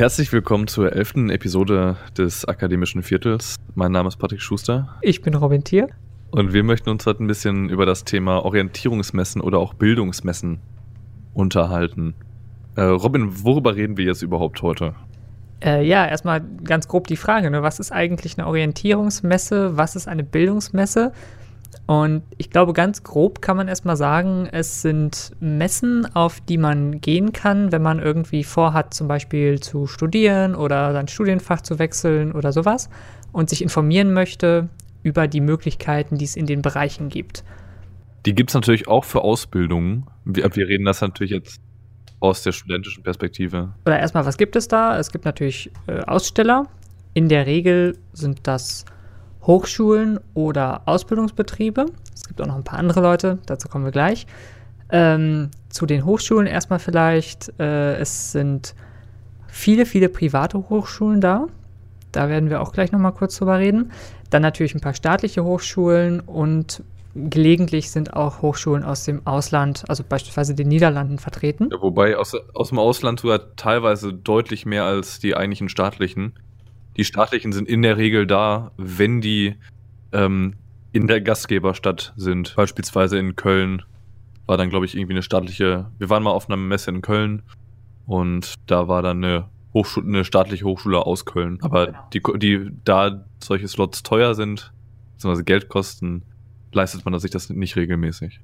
Herzlich willkommen zur elften Episode des Akademischen Viertels. Mein Name ist Patrick Schuster. Ich bin Robin Thier. Und wir möchten uns heute ein bisschen über das Thema Orientierungsmessen oder auch Bildungsmessen unterhalten. Äh, Robin, worüber reden wir jetzt überhaupt heute? Äh, ja, erstmal ganz grob die Frage, ne? was ist eigentlich eine Orientierungsmesse, was ist eine Bildungsmesse? Und ich glaube, ganz grob kann man erstmal sagen, es sind Messen, auf die man gehen kann, wenn man irgendwie vorhat, zum Beispiel zu studieren oder sein Studienfach zu wechseln oder sowas und sich informieren möchte über die Möglichkeiten, die es in den Bereichen gibt. Die gibt es natürlich auch für Ausbildungen. Wir, wir reden das natürlich jetzt aus der studentischen Perspektive. Oder erstmal, was gibt es da? Es gibt natürlich äh, Aussteller. In der Regel sind das Hochschulen oder Ausbildungsbetriebe. Es gibt auch noch ein paar andere Leute, dazu kommen wir gleich. Ähm, zu den Hochschulen erstmal vielleicht. Äh, es sind viele, viele private Hochschulen da. Da werden wir auch gleich nochmal kurz drüber reden. Dann natürlich ein paar staatliche Hochschulen und gelegentlich sind auch Hochschulen aus dem Ausland, also beispielsweise den Niederlanden, vertreten. Ja, wobei aus, aus dem Ausland sogar teilweise deutlich mehr als die eigentlichen staatlichen. Die staatlichen sind in der Regel da, wenn die ähm, in der Gastgeberstadt sind. Beispielsweise in Köln war dann, glaube ich, irgendwie eine staatliche. Wir waren mal auf einer Messe in Köln und da war dann eine Hochschule, eine staatliche Hochschule aus Köln. Aber genau. die, die, da solche Slots teuer sind, beziehungsweise Geld kosten, leistet man sich das nicht regelmäßig.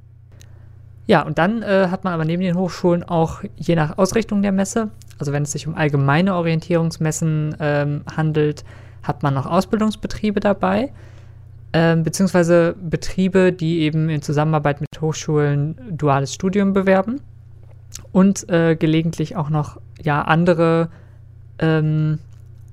Ja, und dann äh, hat man aber neben den Hochschulen auch je nach Ausrichtung der Messe, also wenn es sich um allgemeine Orientierungsmessen ähm, handelt, hat man noch Ausbildungsbetriebe dabei, ähm, beziehungsweise Betriebe, die eben in Zusammenarbeit mit Hochschulen duales Studium bewerben und äh, gelegentlich auch noch ja andere ähm,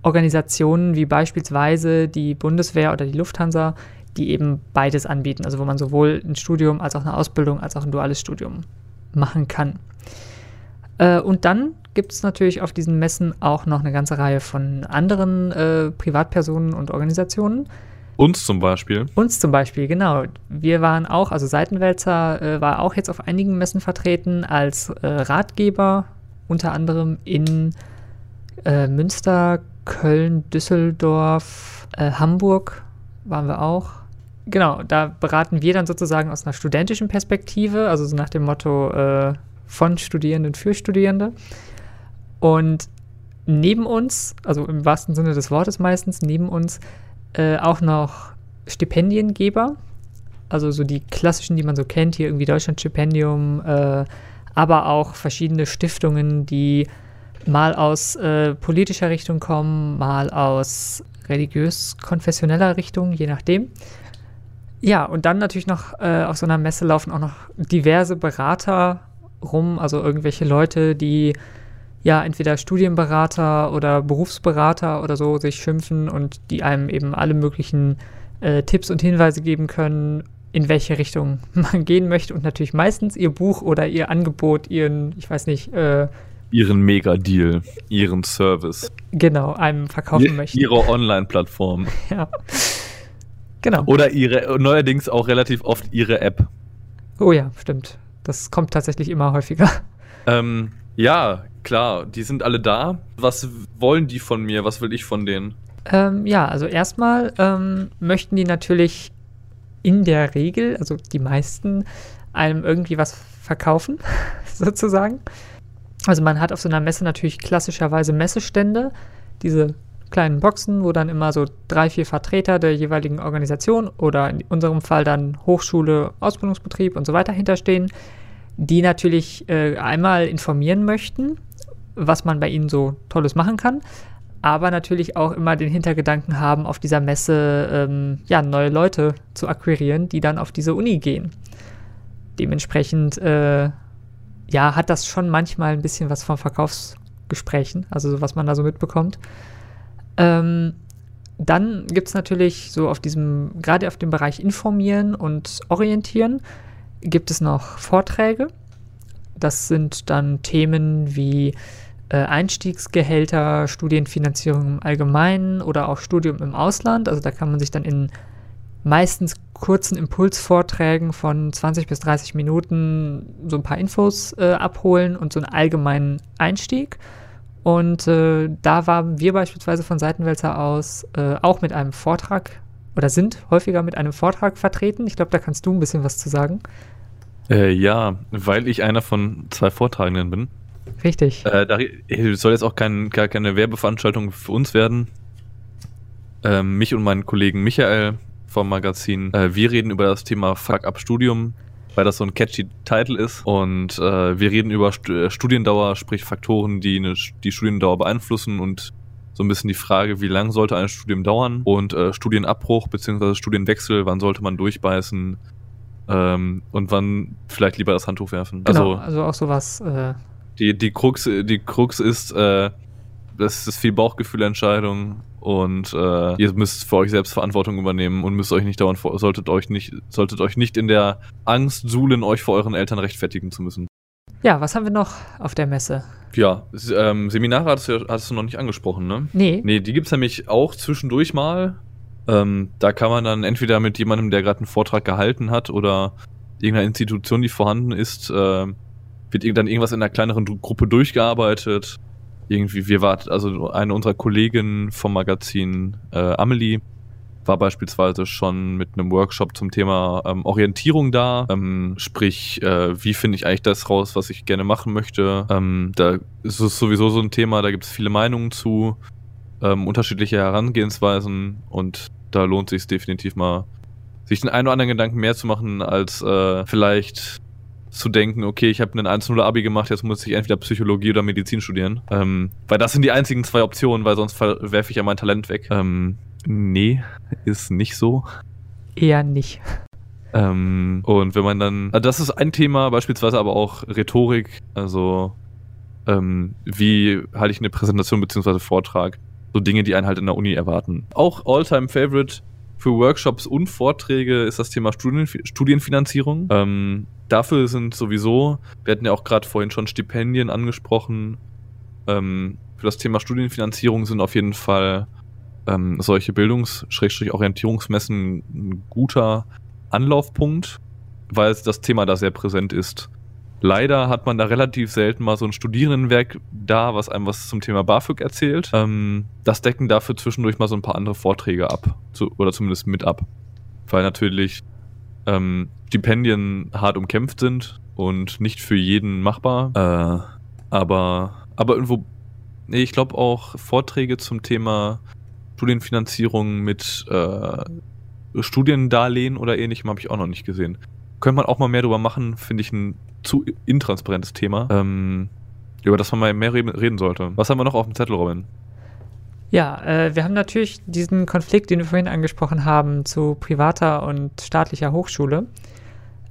Organisationen wie beispielsweise die Bundeswehr oder die Lufthansa, die eben beides anbieten, also wo man sowohl ein Studium als auch eine Ausbildung als auch ein duales Studium machen kann. Äh, und dann gibt es natürlich auf diesen Messen auch noch eine ganze Reihe von anderen äh, Privatpersonen und Organisationen. Uns zum Beispiel. Uns zum Beispiel, genau. Wir waren auch, also Seitenwälzer äh, war auch jetzt auf einigen Messen vertreten als äh, Ratgeber, unter anderem in äh, Münster, Köln, Düsseldorf, äh, Hamburg waren wir auch. Genau, da beraten wir dann sozusagen aus einer studentischen Perspektive, also so nach dem Motto äh, von Studierenden für Studierende. Und neben uns, also im wahrsten Sinne des Wortes meistens, neben uns äh, auch noch Stipendiengeber, also so die klassischen, die man so kennt, hier irgendwie Deutschlandstipendium, äh, aber auch verschiedene Stiftungen, die mal aus äh, politischer Richtung kommen, mal aus religiös-konfessioneller Richtung, je nachdem. Ja, und dann natürlich noch äh, auf so einer Messe laufen auch noch diverse Berater rum, also irgendwelche Leute, die ja entweder Studienberater oder Berufsberater oder so sich schimpfen und die einem eben alle möglichen äh, Tipps und Hinweise geben können, in welche Richtung man gehen möchte und natürlich meistens ihr Buch oder ihr Angebot, ihren, ich weiß nicht, äh, ihren Mega-Deal, ihren Service. Genau, einem verkaufen möchten. Ihre Online-Plattform. ja. Genau. Oder ihre, neuerdings auch relativ oft ihre App. Oh ja, stimmt. Das kommt tatsächlich immer häufiger. Ähm, ja, klar, die sind alle da. Was wollen die von mir? Was will ich von denen? Ähm, ja, also erstmal ähm, möchten die natürlich in der Regel, also die meisten, einem irgendwie was verkaufen, sozusagen. Also man hat auf so einer Messe natürlich klassischerweise Messestände, diese kleinen Boxen, wo dann immer so drei, vier Vertreter der jeweiligen Organisation oder in unserem Fall dann Hochschule, Ausbildungsbetrieb und so weiter hinterstehen, die natürlich äh, einmal informieren möchten, was man bei ihnen so Tolles machen kann, aber natürlich auch immer den Hintergedanken haben, auf dieser Messe ähm, ja, neue Leute zu akquirieren, die dann auf diese Uni gehen. Dementsprechend äh, ja, hat das schon manchmal ein bisschen was von Verkaufsgesprächen, also was man da so mitbekommt. Ähm, dann gibt es natürlich so auf diesem, gerade auf dem Bereich Informieren und Orientieren, gibt es noch Vorträge. Das sind dann Themen wie äh, Einstiegsgehälter, Studienfinanzierung im Allgemeinen oder auch Studium im Ausland. Also da kann man sich dann in meistens kurzen Impulsvorträgen von 20 bis 30 Minuten so ein paar Infos äh, abholen und so einen allgemeinen Einstieg. Und äh, da waren wir beispielsweise von Seitenwälzer aus äh, auch mit einem Vortrag oder sind häufiger mit einem Vortrag vertreten. Ich glaube, da kannst du ein bisschen was zu sagen. Äh, ja, weil ich einer von zwei Vortragenden bin. Richtig. Äh, da soll jetzt auch kein, gar keine Werbeveranstaltung für uns werden. Ähm, mich und meinen Kollegen Michael vom Magazin. Äh, wir reden über das Thema Fuck Up Studium, weil das so ein catchy Titel ist. Und äh, wir reden über St äh, Studiendauer, sprich Faktoren, die eine, die Studiendauer beeinflussen und so ein bisschen die Frage, wie lang sollte ein Studium dauern und äh, Studienabbruch bzw. Studienwechsel, wann sollte man durchbeißen ähm, und wann vielleicht lieber das Handtuch werfen. Genau, also, also auch sowas. Äh die, die, Krux, die Krux ist, äh, das ist viel Bauchgefühlentscheidung und äh, ihr müsst für euch selbst Verantwortung übernehmen und müsst euch nicht dauernd solltet euch nicht solltet euch nicht in der Angst suhlen, euch vor euren Eltern rechtfertigen zu müssen. Ja, was haben wir noch auf der Messe? Ja, ähm, Seminare hattest du, hattest du noch nicht angesprochen, ne? Nee. Nee, die gibt's nämlich auch zwischendurch mal. Ähm, da kann man dann entweder mit jemandem, der gerade einen Vortrag gehalten hat oder irgendeiner Institution, die vorhanden ist, äh, wird dann irgendwas in einer kleineren Gruppe durchgearbeitet irgendwie, wir waren, also eine unserer Kolleginnen vom Magazin äh, Amelie war beispielsweise schon mit einem Workshop zum Thema ähm, Orientierung da. Ähm, sprich, äh, wie finde ich eigentlich das raus, was ich gerne machen möchte. Ähm, da ist es sowieso so ein Thema, da gibt es viele Meinungen zu, ähm, unterschiedliche Herangehensweisen und da lohnt sich definitiv mal, sich den einen oder anderen Gedanken mehr zu machen, als äh, vielleicht zu denken, okay, ich habe einen 1-0 Abi gemacht, jetzt muss ich entweder Psychologie oder Medizin studieren. Ähm, weil das sind die einzigen zwei Optionen, weil sonst werfe ich ja mein Talent weg. Ähm, nee, ist nicht so. Eher nicht. Ähm, und wenn man dann, also das ist ein Thema, beispielsweise aber auch Rhetorik, also ähm, wie halte ich eine Präsentation bzw. Vortrag, so Dinge, die einen halt in der Uni erwarten. Auch Alltime Favorite für Workshops und Vorträge ist das Thema Studien, Studienfinanzierung. Ähm, dafür sind sowieso, wir hatten ja auch gerade vorhin schon Stipendien angesprochen. Ähm, für das Thema Studienfinanzierung sind auf jeden Fall ähm, solche Bildungs-Orientierungsmessen ein guter Anlaufpunkt, weil das Thema da sehr präsent ist. Leider hat man da relativ selten mal so ein Studierendenwerk da, was einem was zum Thema BAföG erzählt. Ähm, das decken dafür zwischendurch mal so ein paar andere Vorträge ab. Zu, oder zumindest mit ab. Weil natürlich ähm, Stipendien hart umkämpft sind und nicht für jeden machbar. Äh, aber, aber irgendwo, nee, ich glaube auch Vorträge zum Thema Studienfinanzierung mit äh, Studiendarlehen oder ähnlichem habe ich auch noch nicht gesehen. Könnte man auch mal mehr drüber machen, finde ich ein zu intransparentes Thema, ähm, über das man mal mehr reden sollte. Was haben wir noch auf dem Zettel, Robin? Ja, äh, wir haben natürlich diesen Konflikt, den wir vorhin angesprochen haben, zu privater und staatlicher Hochschule.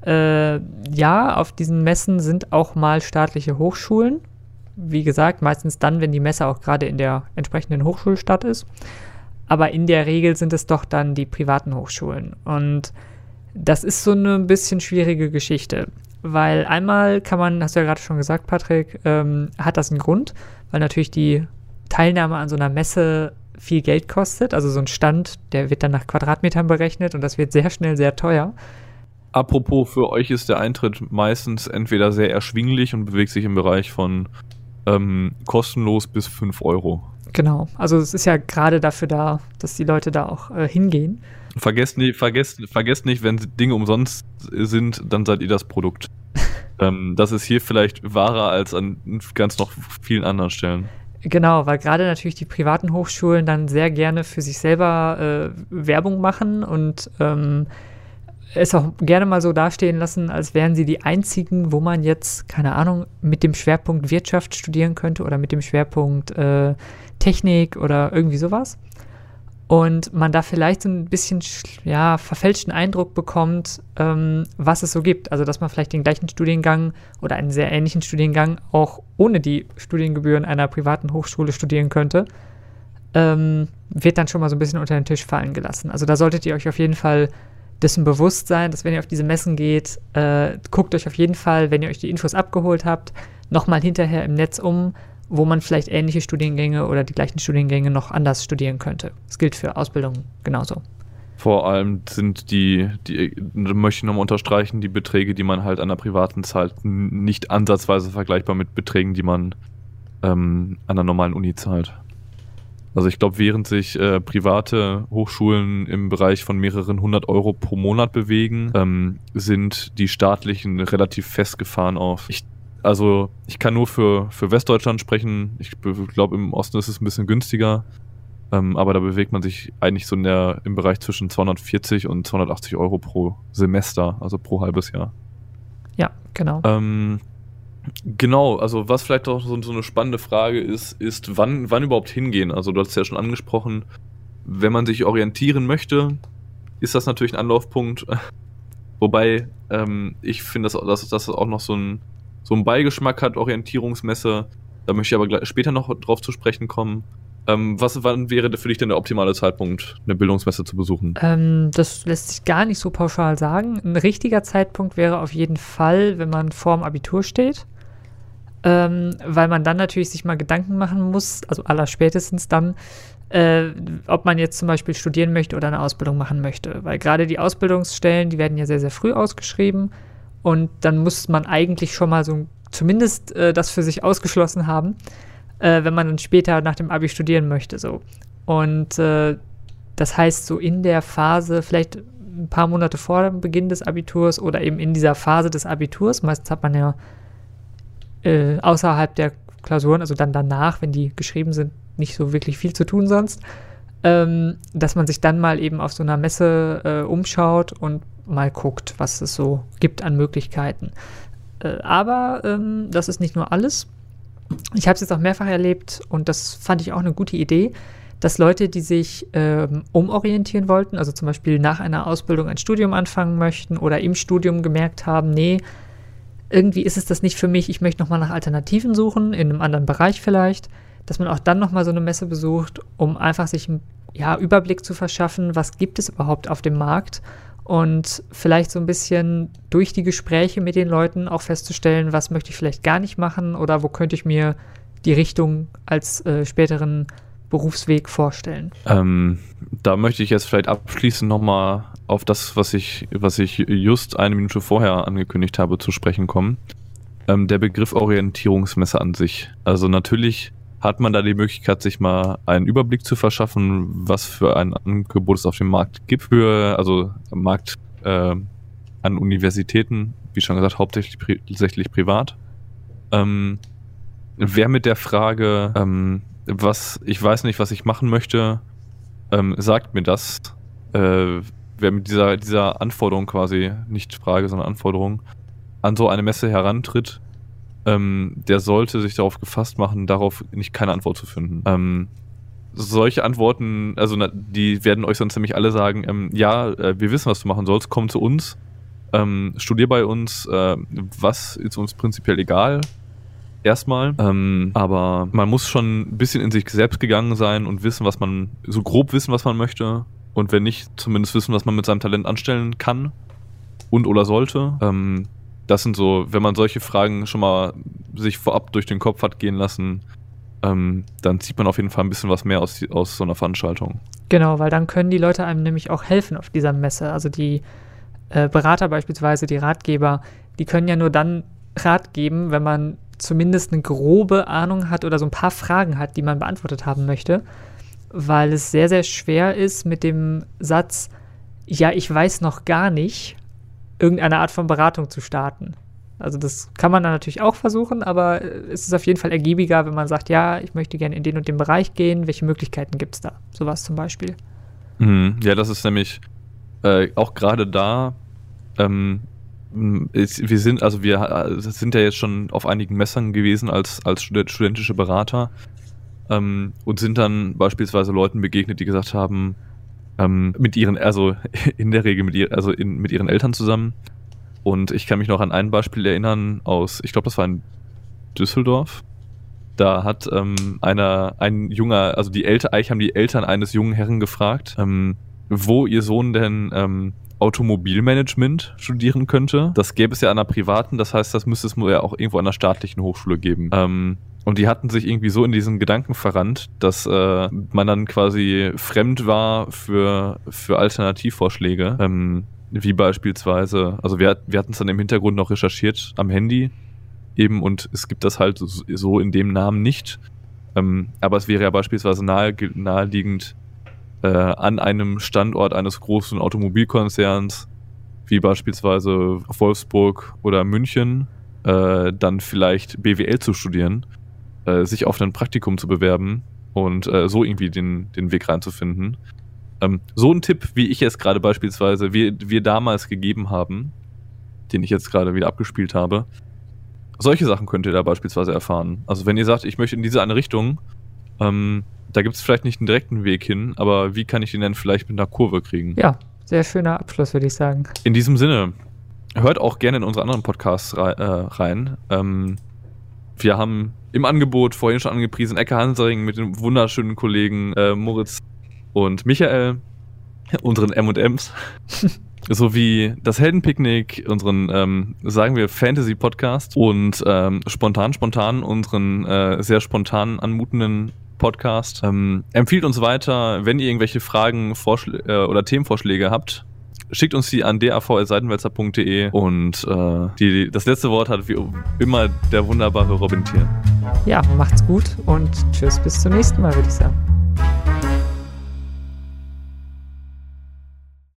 Äh, ja, auf diesen Messen sind auch mal staatliche Hochschulen. Wie gesagt, meistens dann, wenn die Messe auch gerade in der entsprechenden Hochschulstadt ist. Aber in der Regel sind es doch dann die privaten Hochschulen. Und das ist so eine bisschen schwierige Geschichte. Weil einmal kann man, hast du ja gerade schon gesagt, Patrick, ähm, hat das einen Grund, weil natürlich die Teilnahme an so einer Messe viel Geld kostet. Also so ein Stand, der wird dann nach Quadratmetern berechnet und das wird sehr schnell sehr teuer. Apropos, für euch ist der Eintritt meistens entweder sehr erschwinglich und bewegt sich im Bereich von ähm, kostenlos bis 5 Euro. Genau, also es ist ja gerade dafür da, dass die Leute da auch äh, hingehen. Vergesst nicht, vergesst, vergesst nicht, wenn Dinge umsonst sind, dann seid ihr das Produkt. ähm, das ist hier vielleicht wahrer als an ganz noch vielen anderen Stellen. Genau, weil gerade natürlich die privaten Hochschulen dann sehr gerne für sich selber äh, Werbung machen und ähm, es auch gerne mal so dastehen lassen, als wären sie die einzigen, wo man jetzt, keine Ahnung, mit dem Schwerpunkt Wirtschaft studieren könnte oder mit dem Schwerpunkt äh, Technik oder irgendwie sowas und man da vielleicht so ein bisschen ja, verfälschten Eindruck bekommt, ähm, was es so gibt. Also dass man vielleicht den gleichen Studiengang oder einen sehr ähnlichen Studiengang auch ohne die Studiengebühren einer privaten Hochschule studieren könnte, ähm, wird dann schon mal so ein bisschen unter den Tisch fallen gelassen. Also da solltet ihr euch auf jeden Fall dessen bewusst sein, dass wenn ihr auf diese Messen geht, äh, guckt euch auf jeden Fall, wenn ihr euch die Infos abgeholt habt, nochmal hinterher im Netz um, wo man vielleicht ähnliche Studiengänge oder die gleichen Studiengänge noch anders studieren könnte. Das gilt für Ausbildung genauso. Vor allem sind die, die möchte ich nochmal unterstreichen, die Beträge, die man halt an der privaten zahlt, nicht ansatzweise vergleichbar mit Beträgen, die man ähm, an der normalen Uni zahlt. Also ich glaube, während sich äh, private Hochschulen im Bereich von mehreren hundert Euro pro Monat bewegen, ähm, sind die staatlichen relativ festgefahren auf. Ich, also ich kann nur für, für Westdeutschland sprechen. Ich glaube, im Osten ist es ein bisschen günstiger. Ähm, aber da bewegt man sich eigentlich so in der, im Bereich zwischen 240 und 280 Euro pro Semester, also pro halbes Jahr. Ja, genau. Ähm, Genau, also was vielleicht auch so, so, eine spannende Frage ist, ist, wann, wann überhaupt hingehen? Also du hast es ja schon angesprochen, wenn man sich orientieren möchte, ist das natürlich ein Anlaufpunkt. Wobei ähm, ich finde, dass, dass das auch noch so ein, so ein Beigeschmack hat, Orientierungsmesse. Da möchte ich aber später noch drauf zu sprechen kommen. Ähm, was wann wäre für dich denn der optimale Zeitpunkt, eine Bildungsmesse zu besuchen? Ähm, das lässt sich gar nicht so pauschal sagen. Ein richtiger Zeitpunkt wäre auf jeden Fall, wenn man vorm Abitur steht ähm, weil man dann natürlich sich mal Gedanken machen muss, also aller spätestens dann, äh, ob man jetzt zum Beispiel studieren möchte oder eine Ausbildung machen möchte. Weil gerade die Ausbildungsstellen, die werden ja sehr, sehr früh ausgeschrieben und dann muss man eigentlich schon mal so zumindest äh, das für sich ausgeschlossen haben, äh, wenn man dann später nach dem Abi studieren möchte. So. Und äh, das heißt, so in der Phase, vielleicht ein paar Monate vor dem Beginn des Abiturs oder eben in dieser Phase des Abiturs, meistens hat man ja äh, außerhalb der Klausuren, also dann danach, wenn die geschrieben sind, nicht so wirklich viel zu tun sonst, ähm, dass man sich dann mal eben auf so einer Messe äh, umschaut und mal guckt, was es so gibt an Möglichkeiten. Äh, aber ähm, das ist nicht nur alles. Ich habe es jetzt auch mehrfach erlebt und das fand ich auch eine gute Idee, dass Leute, die sich ähm, umorientieren wollten, also zum Beispiel nach einer Ausbildung ein Studium anfangen möchten oder im Studium gemerkt haben, nee, irgendwie ist es das nicht für mich, ich möchte nochmal nach Alternativen suchen, in einem anderen Bereich vielleicht, dass man auch dann nochmal so eine Messe besucht, um einfach sich einen ja, Überblick zu verschaffen, was gibt es überhaupt auf dem Markt und vielleicht so ein bisschen durch die Gespräche mit den Leuten auch festzustellen, was möchte ich vielleicht gar nicht machen oder wo könnte ich mir die Richtung als äh, späteren Berufsweg vorstellen. Ähm, da möchte ich jetzt vielleicht abschließend nochmal auf das, was ich, was ich just eine Minute vorher angekündigt habe, zu sprechen kommen. Ähm, der Begriff Orientierungsmesse an sich. Also natürlich hat man da die Möglichkeit, sich mal einen Überblick zu verschaffen, was für ein Angebot es auf dem Markt gibt für, also Markt äh, an Universitäten, wie schon gesagt, hauptsächlich pri hauptsächlich privat. Ähm, wer mit der Frage, ähm, was ich weiß nicht, was ich machen möchte, ähm, sagt mir das. Äh, wer mit dieser, dieser Anforderung quasi, nicht Frage, sondern Anforderung, an so eine Messe herantritt, ähm, der sollte sich darauf gefasst machen, darauf nicht keine Antwort zu finden. Ähm, solche Antworten, also na, die werden euch sonst nämlich alle sagen, ähm, ja, äh, wir wissen, was du machen sollst, komm zu uns, ähm, studier bei uns, äh, was ist uns prinzipiell egal, erstmal. Ähm, aber man muss schon ein bisschen in sich selbst gegangen sein und wissen, was man, so grob wissen, was man möchte und wenn nicht, zumindest wissen, was man mit seinem Talent anstellen kann und oder sollte. Ähm, das sind so, wenn man solche Fragen schon mal sich vorab durch den Kopf hat gehen lassen, ähm, dann zieht man auf jeden Fall ein bisschen was mehr aus, aus so einer Veranstaltung. Genau, weil dann können die Leute einem nämlich auch helfen auf dieser Messe. Also die äh, Berater beispielsweise, die Ratgeber, die können ja nur dann Rat geben, wenn man zumindest eine grobe Ahnung hat oder so ein paar Fragen hat, die man beantwortet haben möchte weil es sehr, sehr schwer ist mit dem Satz, ja, ich weiß noch gar nicht, irgendeine Art von Beratung zu starten. Also das kann man dann natürlich auch versuchen, aber es ist auf jeden Fall ergiebiger, wenn man sagt, ja, ich möchte gerne in den und den Bereich gehen, welche Möglichkeiten gibt es da? Sowas zum Beispiel. Mhm. Ja, das ist nämlich äh, auch gerade da, ähm, ist, wir sind, also wir äh, sind ja jetzt schon auf einigen Messern gewesen als, als studentische Berater ähm, und sind dann beispielsweise Leuten begegnet, die gesagt haben, ähm, mit ihren, also in der Regel mit, ihr, also in, mit ihren Eltern zusammen. Und ich kann mich noch an ein Beispiel erinnern aus, ich glaube, das war in Düsseldorf. Da hat ähm, einer, ein junger, also die Eltern, eigentlich haben die Eltern eines jungen Herren gefragt, ähm, wo ihr Sohn denn ähm, Automobilmanagement studieren könnte. Das gäbe es ja an einer privaten, das heißt, das müsste es ja auch irgendwo an einer staatlichen Hochschule geben. Ähm, und die hatten sich irgendwie so in diesen Gedanken verrannt, dass äh, man dann quasi fremd war für, für Alternativvorschläge. Ähm, wie beispielsweise, also wir, wir hatten es dann im Hintergrund noch recherchiert am Handy. eben und es gibt das halt so in dem Namen nicht. Ähm, aber es wäre ja beispielsweise nahe, naheliegend, äh, an einem Standort eines großen Automobilkonzerns, wie beispielsweise Wolfsburg oder München, äh, dann vielleicht BWL zu studieren, äh, sich auf ein Praktikum zu bewerben und äh, so irgendwie den, den Weg reinzufinden. Ähm, so ein Tipp, wie ich es gerade beispielsweise, wir, wir damals gegeben haben, den ich jetzt gerade wieder abgespielt habe, solche Sachen könnt ihr da beispielsweise erfahren. Also wenn ihr sagt, ich möchte in diese eine Richtung, ähm, da gibt es vielleicht nicht einen direkten Weg hin, aber wie kann ich den denn vielleicht mit einer Kurve kriegen? Ja, sehr schöner Abschluss, würde ich sagen. In diesem Sinne, hört auch gerne in unsere anderen Podcasts äh, rein. Ähm, wir haben im Angebot vorhin schon angepriesen Ecke Hansering mit den wunderschönen Kollegen äh, Moritz und Michael, unseren M&Ms. sowie das Heldenpicknick, unseren, ähm, sagen wir, Fantasy-Podcast und ähm, spontan, spontan unseren äh, sehr spontan anmutenden Podcast. Ähm, empfiehlt uns weiter, wenn ihr irgendwelche Fragen Vorschl äh, oder Themenvorschläge habt. Schickt uns die an dav.seitenwälzer.de und äh, die, das letzte Wort hat wie immer der wunderbare Robin Tier. Ja, macht's gut und tschüss bis zum nächsten Mal, würde ich sagen.